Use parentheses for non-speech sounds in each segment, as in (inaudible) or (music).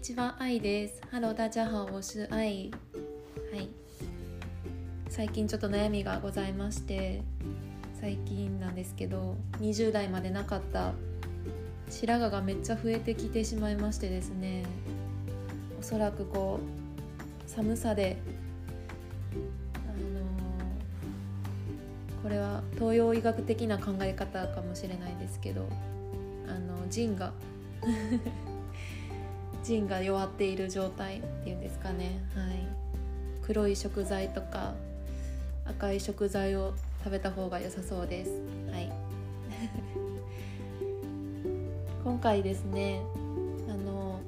にちは、愛です。Hello，大家好，我是愛。はい。最近ちょっと悩みがございまして、最近なんですけど、20代までなかった白髪がめっちゃ増えてきてしまいましてですね。おそらくこう寒さで、あのーこれは東洋医学的な考え方かもしれないですけど、あの腎が (laughs) 腎が弱っている状態っていうんですかね、はい、黒い食材とか赤い食材を食べた方が良さそうです、はい、(laughs) 今回ですねあの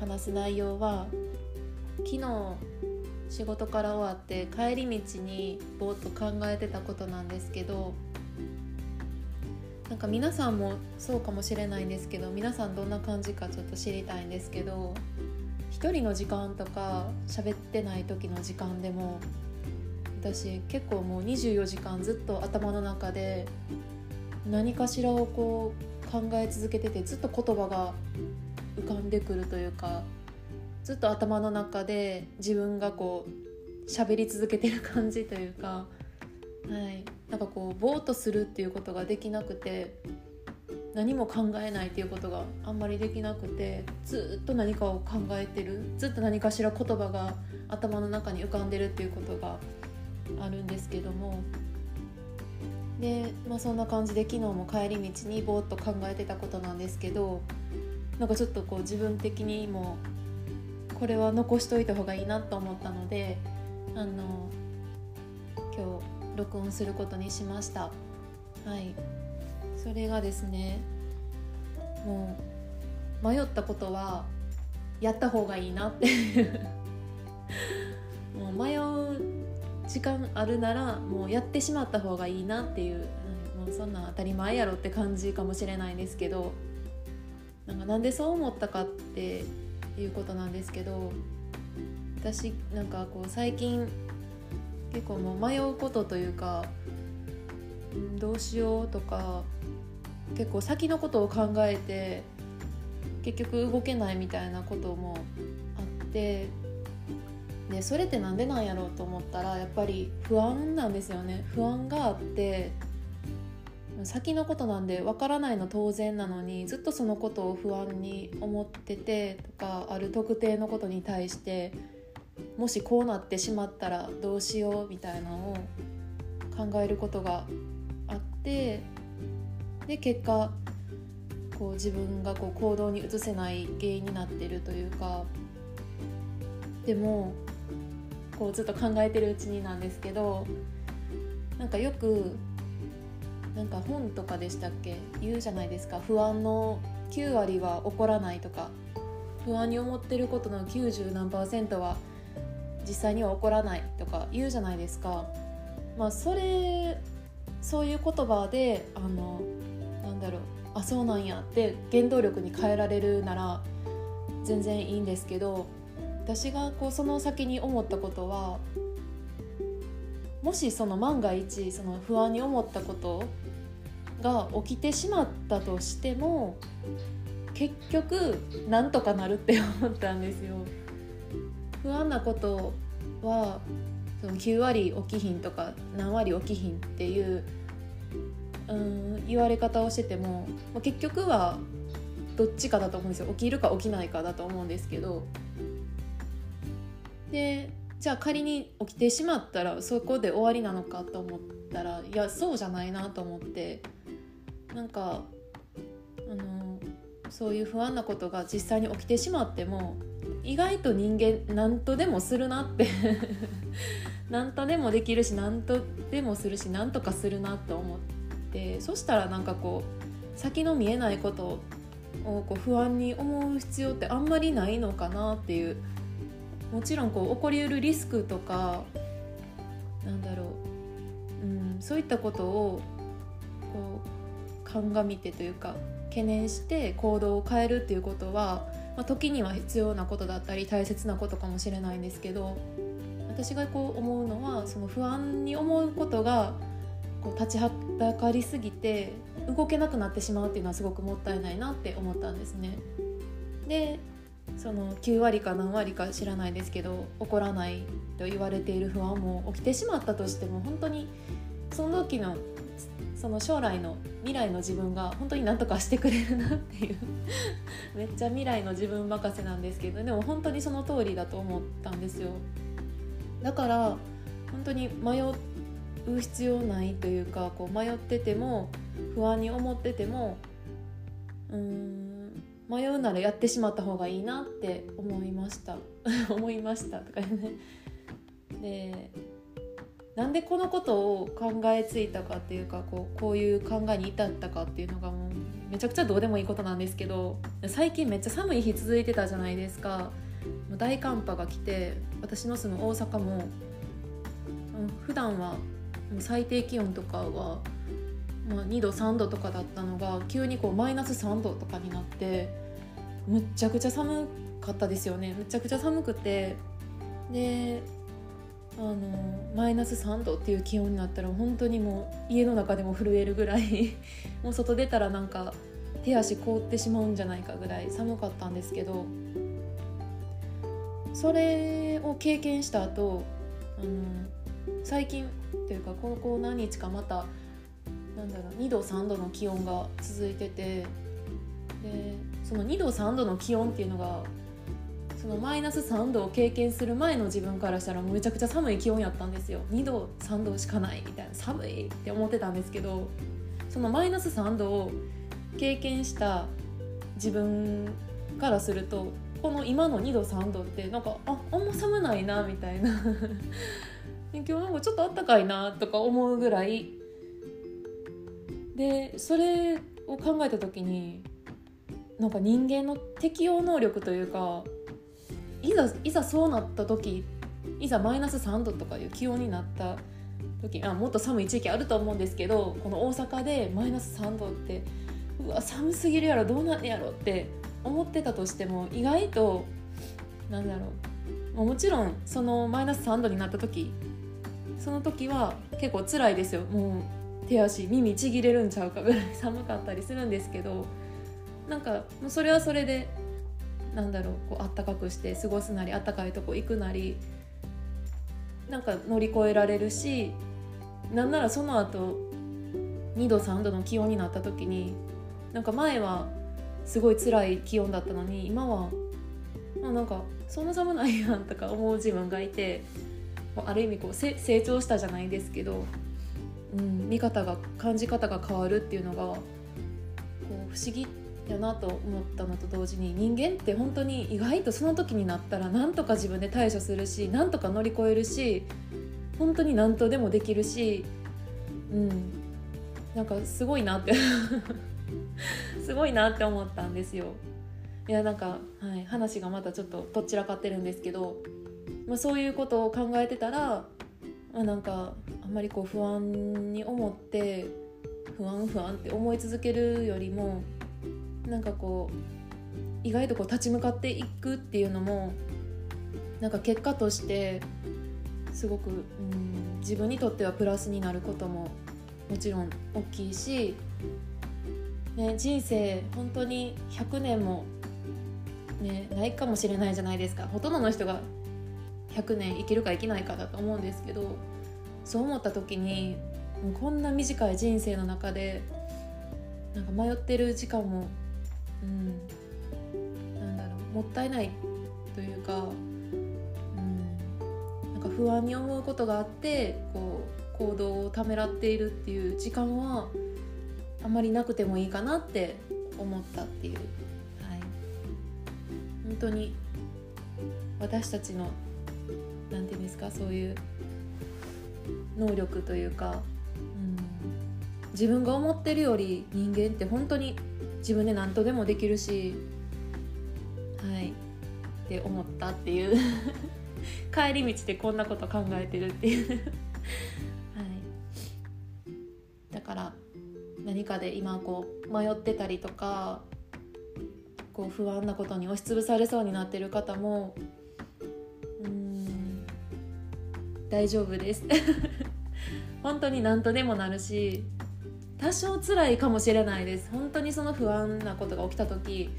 話す内容は昨日仕事から終わって帰り道にぼーっと考えてたことなんですけどなんか皆さんもそうかもしれないんですけど皆さんどんな感じかちょっと知りたいんですけど一人の時間とか喋ってない時の時間でも私結構もう24時間ずっと頭の中で何かしらをこう考え続けててずっと言葉が浮かんでくるというかずっと頭の中で自分がこう喋り続けてる感じというか。はい、なんかこうぼーっとするっていうことができなくて何も考えないっていうことがあんまりできなくてずっと何かを考えてるずっと何かしら言葉が頭の中に浮かんでるっていうことがあるんですけどもで、まあ、そんな感じで昨日も帰り道にぼーっと考えてたことなんですけどなんかちょっとこう自分的にもこれは残しといた方がいいなと思ったのであの今日録音することにしました。はい。それがですねもう迷ったことはやった方がいいなって。(laughs) もう迷う時間あるならもうやってしまった方がいいなっていう、うんもうそんなん当たり前やろって感じかもしれないんですけどなんかなんでそう思ったかっていうことなんですけど私なんかこう最近結構もう迷うことというか、どうしようとか結構先のことを考えて結局動けないみたいなこともあってでそれってなんでなんやろうと思ったらやっぱり不安なんですよね。不安があって先のことなんでわからないの当然なのにずっとそのことを不安に思っててとかある特定のことに対してもしこうなってしまったらどうしようみたいなのを考えることがあってで結果こう自分がこう行動に移せない原因になってるというかでもこうずっと考えてるうちになんですけどなんかよくなんか本とかでしたっけ？言うじゃないですか。不安の9割は起こらないとか。不安に思ってることの90何パーセントは実際には起こらないとか言うじゃないですか。まあそれそういう言葉であのなんだろうあそうなんやって原動力に変えられるなら全然いいんですけど私がこうその先に思ったことはもしその万が一その不安に思ったことが起きてしまったとしても結局なんとかなるって思ったんですよ。不安なことはその9割起きひんとか何割起きひんっていううん言われ方をしててもま結局はどっちかだと思うんですよ。起きるか起きないかだと思うんですけど。でじゃあ仮に起きてしまったらそこで終わりなのかと思ったらいやそうじゃないなと思って。なんかあのそういう不安なことが実際に起きてしまっても意外と人間何とでもするなって。(laughs) 何とでもできるし何とでもするし何とかするなと思って。そしたらなんかこう先の見えないことをこう不安に思う必要ってあんまりないのかなっていう。もちろんこう起こりうるリスクとかなんだろう、うん、そういったことをこう鑑みてというか懸念して行動を変えるっていうことは、まあ、時には必要なことだったり大切なことかもしれないんですけど私がこう思うのはその不安に思うことがこう立ちはだかりすぎて動けなくなってしまうっていうのはすごくもったいないなって思ったんですね。でその9割か何割か知らないですけど起こらないと言われている不安も起きてしまったとしても本当にその時のその将来の未来の自分が本当に何とかしてくれるなっていう。(laughs) めっちゃ未来の自分任せなんですけどでも本当にその通りだと思ったんですよ。だから本当に迷う必要ないというかこう迷ってても不安に思っててもうーん迷うならやってしまった方がいいなって思いました。(laughs) 思いましたとかね。でなんでこのことを考えついたかっていうかこうこういう考えに至ったかっていうのがもうめちゃくちゃどうでもいいことなんですけど最近めっちゃ寒い日続いてたじゃないですか。大寒波が来て私の住む大阪も普段は最低気温とかは、ま、2度3度とかだったのが急にこうマイナス3度とかになってむっちゃくちゃ寒かったですよね。むちゃくちゃ寒くてであのマイナス3度っていう気温になったら本当にもう家の中でも震えるぐらい (laughs) もう外出たらなんか手足凍ってしまうんじゃないかぐらい寒かったんですけどそれを経験した後あの最近というかこのこ何日かまたなんだろう2度3度の気温が続いててでその2度3度の気温っていうのがそのマイナス3度を経験する前の自分からしたらめちゃくちゃ寒い気温やったんですよ。2度3度しかないみたいな寒いって思ってたんですけどそのマイナス3度を経験した自分からするとこの今の2度3度ってなんかああんま寒ないなみたいな。(laughs) 今日なんかちょっとあったかいなとか思うぐらい。でそれを考えた時になんか人間の適応能力というかいざいざそうなった時いざマイナス3度とかいう気温になった時あもっと寒い地域あると思うんですけどこの大阪でマイナス3度ってうわ寒すぎるやろどうなんやろって思ってたとしても意外となんだろうもちろんそのマイナス3度になった時その時は結構辛いですよ。もう手足耳ちぎれるんちゃうかぐらい寒かったりするんですけどなんかもうそれはそれでなんだろうこうあったかくして過ごすなりあったかいとこ行くなりなんか乗り越えられるしなんならその後2度3度の気温になった時になんか前はすごい辛い気温だったのに今はまあなんかそんな寒ないやんとか思う自分がいてある意味こう成長したじゃないですけど、うん、見方が感じ方が変わるっていうのがこう不思議やなと思ったのと同時に人間って本当に意外とその時になったら何とか自分で対処するし何とか乗り越えるし本当に何とでもできるしうんなんかすごいなって (laughs) すごいなって思ったんですよ。いやなんか、はい、話がまたちょっとどちらかってるんですけど、まあ、そういうことを考えてたら、まあ、なんかあんまりこう不安に思って不安不安って思い続けるよりもなんかこう意外とこう立ち向かっていくっていうのもなんか結果としてすごく、うん、自分にとってはプラスになることももちろん大きいし、ね、人生本当に100年も、ね、ないかもしれないじゃないですか。ほとんどの人が100年生きるか生きないかだと思うんですけどそう思った時にこんな短い人生の中でなんか迷ってる時間もうん。なんだろうもったいないというか、うん、なんか不安に思うことがあってこう行動をためらっているっていう時間はあまりなくてもいいかなって思ったっていう、はい、本当に私たちの何て言うんですかそういう能力というか、うん、自分が思ってるより人間って本当に自分で何とでもできるしはいって思ったっていう。(laughs) 帰り道でこんなこと考えてるっていう。(laughs) はい。だから何かで今こう迷ってたりとかこう不安なことに押しつぶされそうになってる方もうん大丈夫です。(laughs) 本当に何とでもなるし多少辛いかもしれないです。本当にその不安なことが起きた時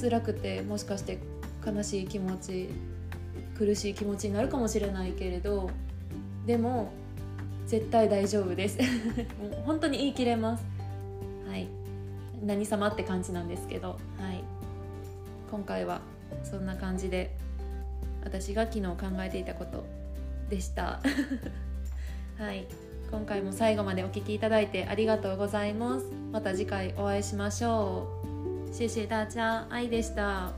辛くてもしかして悲しい気持ち苦しい気持ちになるかもしれないけれどでも絶対大丈夫です。(laughs) もう本当に言い切れます。はい。何様って感じなんですけど。はい。今回はそんな感じで私が昨日考えていたことでした。(laughs) はい。今回も最後までお聴きいただいてありがとうございます。また次回お会いしましょう。谢谢大家愛でした。